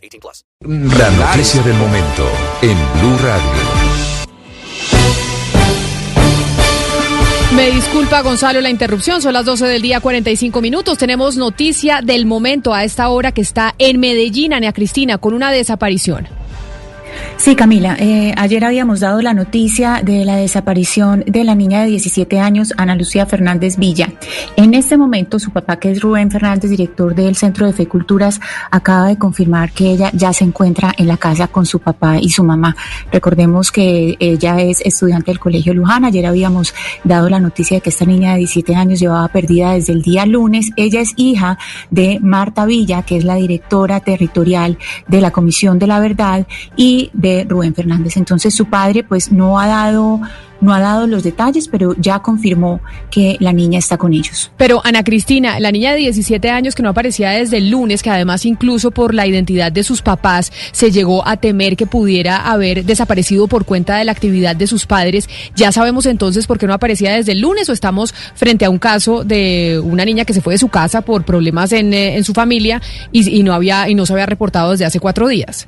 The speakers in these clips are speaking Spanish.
18 plus. La noticia del momento en Blue Radio. Me disculpa, Gonzalo, la interrupción. Son las 12 del día, 45 minutos. Tenemos noticia del momento a esta hora que está en Medellín, Ana Cristina, con una desaparición. Sí, Camila, eh, ayer habíamos dado la noticia de la desaparición de la niña de 17 años, Ana Lucía Fernández Villa. En este momento, su papá, que es Rubén Fernández, director del Centro de Fe Culturas, acaba de confirmar que ella ya se encuentra en la casa con su papá y su mamá. Recordemos que ella es estudiante del Colegio Luján. Ayer habíamos dado la noticia de que esta niña de 17 años llevaba perdida desde el día lunes. Ella es hija de Marta Villa, que es la directora territorial de la Comisión de la Verdad y de Rubén Fernández. Entonces su padre pues no ha dado no ha dado los detalles, pero ya confirmó que la niña está con ellos. Pero Ana Cristina, la niña de 17 años que no aparecía desde el lunes, que además incluso por la identidad de sus papás se llegó a temer que pudiera haber desaparecido por cuenta de la actividad de sus padres, ya sabemos entonces por qué no aparecía desde el lunes o estamos frente a un caso de una niña que se fue de su casa por problemas en, eh, en su familia y, y no había y no se había reportado desde hace cuatro días.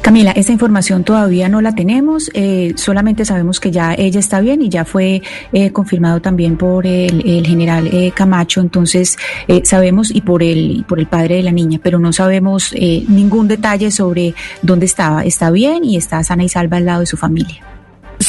Camila, esa información todavía no la tenemos, eh, solamente sabemos que ya ella está bien y ya fue eh, confirmado también por el, general eh, Camacho, entonces eh, sabemos y por el, por el padre de la niña, pero no sabemos eh, ningún detalle sobre dónde estaba. Está bien y está sana y salva al lado de su familia.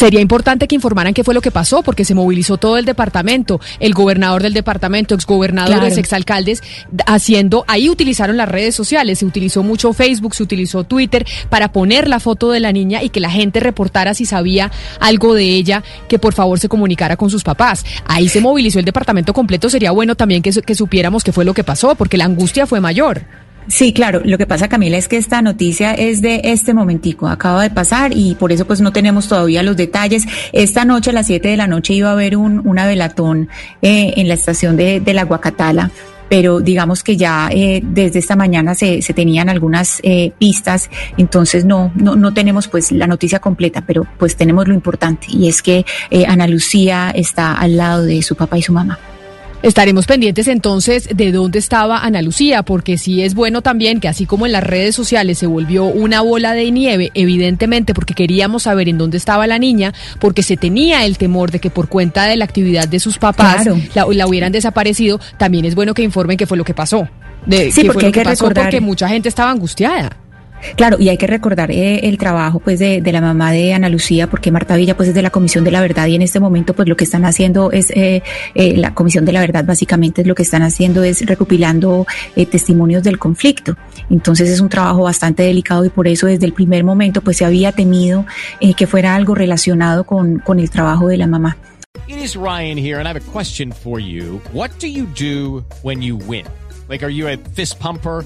Sería importante que informaran qué fue lo que pasó, porque se movilizó todo el departamento, el gobernador del departamento, exgobernadores, Claro. exalcaldes, haciendo, ahí utilizaron las redes sociales, se utilizó mucho Facebook, se utilizó Twitter para poner la foto de la niña y que la gente reportara si sabía algo de ella, que por favor se comunicara con sus papás. Ahí se movilizó el departamento completo, sería bueno también que, que supiéramos qué fue lo que pasó, porque la angustia fue mayor. Sí, claro. Lo que pasa, Camila, es que esta noticia es de este momentico. Acaba de pasar y por eso pues no tenemos todavía los detalles. Esta noche a las 7 de la noche iba a haber un, una velatón eh, en la estación de, de la Guacatala. Pero digamos que ya eh, desde esta mañana se, se tenían algunas eh, pistas, entonces no, no, no tenemos pues la noticia completa, pero pues tenemos lo importante y es que eh, Ana Lucía está al lado de su papá y su mamá. Estaremos pendientes entonces de dónde estaba Ana Lucía, porque sí es bueno también que así como en las redes sociales se volvió una bola de nieve, evidentemente porque queríamos saber en dónde estaba la niña, porque se tenía el temor de que por cuenta de la actividad de sus papás Claro. la, la hubieran desaparecido, también es bueno que informen qué fue lo que pasó. De, Sí, porque fue lo hay que pasó, recordar- porque mucha gente estaba angustiada. Claro, y hay que recordar eh, el trabajo pues de, la mamá de Ana Lucía, porque Marta Villa pues es de la Comisión de la Verdad y en este momento pues lo que están haciendo es, eh, eh, la Comisión de la Verdad básicamente lo que están haciendo es recopilando eh, testimonios del conflicto. Entonces es un trabajo bastante delicado y por eso desde el primer momento pues se había temido que fuera algo relacionado con, con el trabajo de la mamá. It is Ryan here, and I have a question for you. What do you do when you win? Like, are you a fist pumper?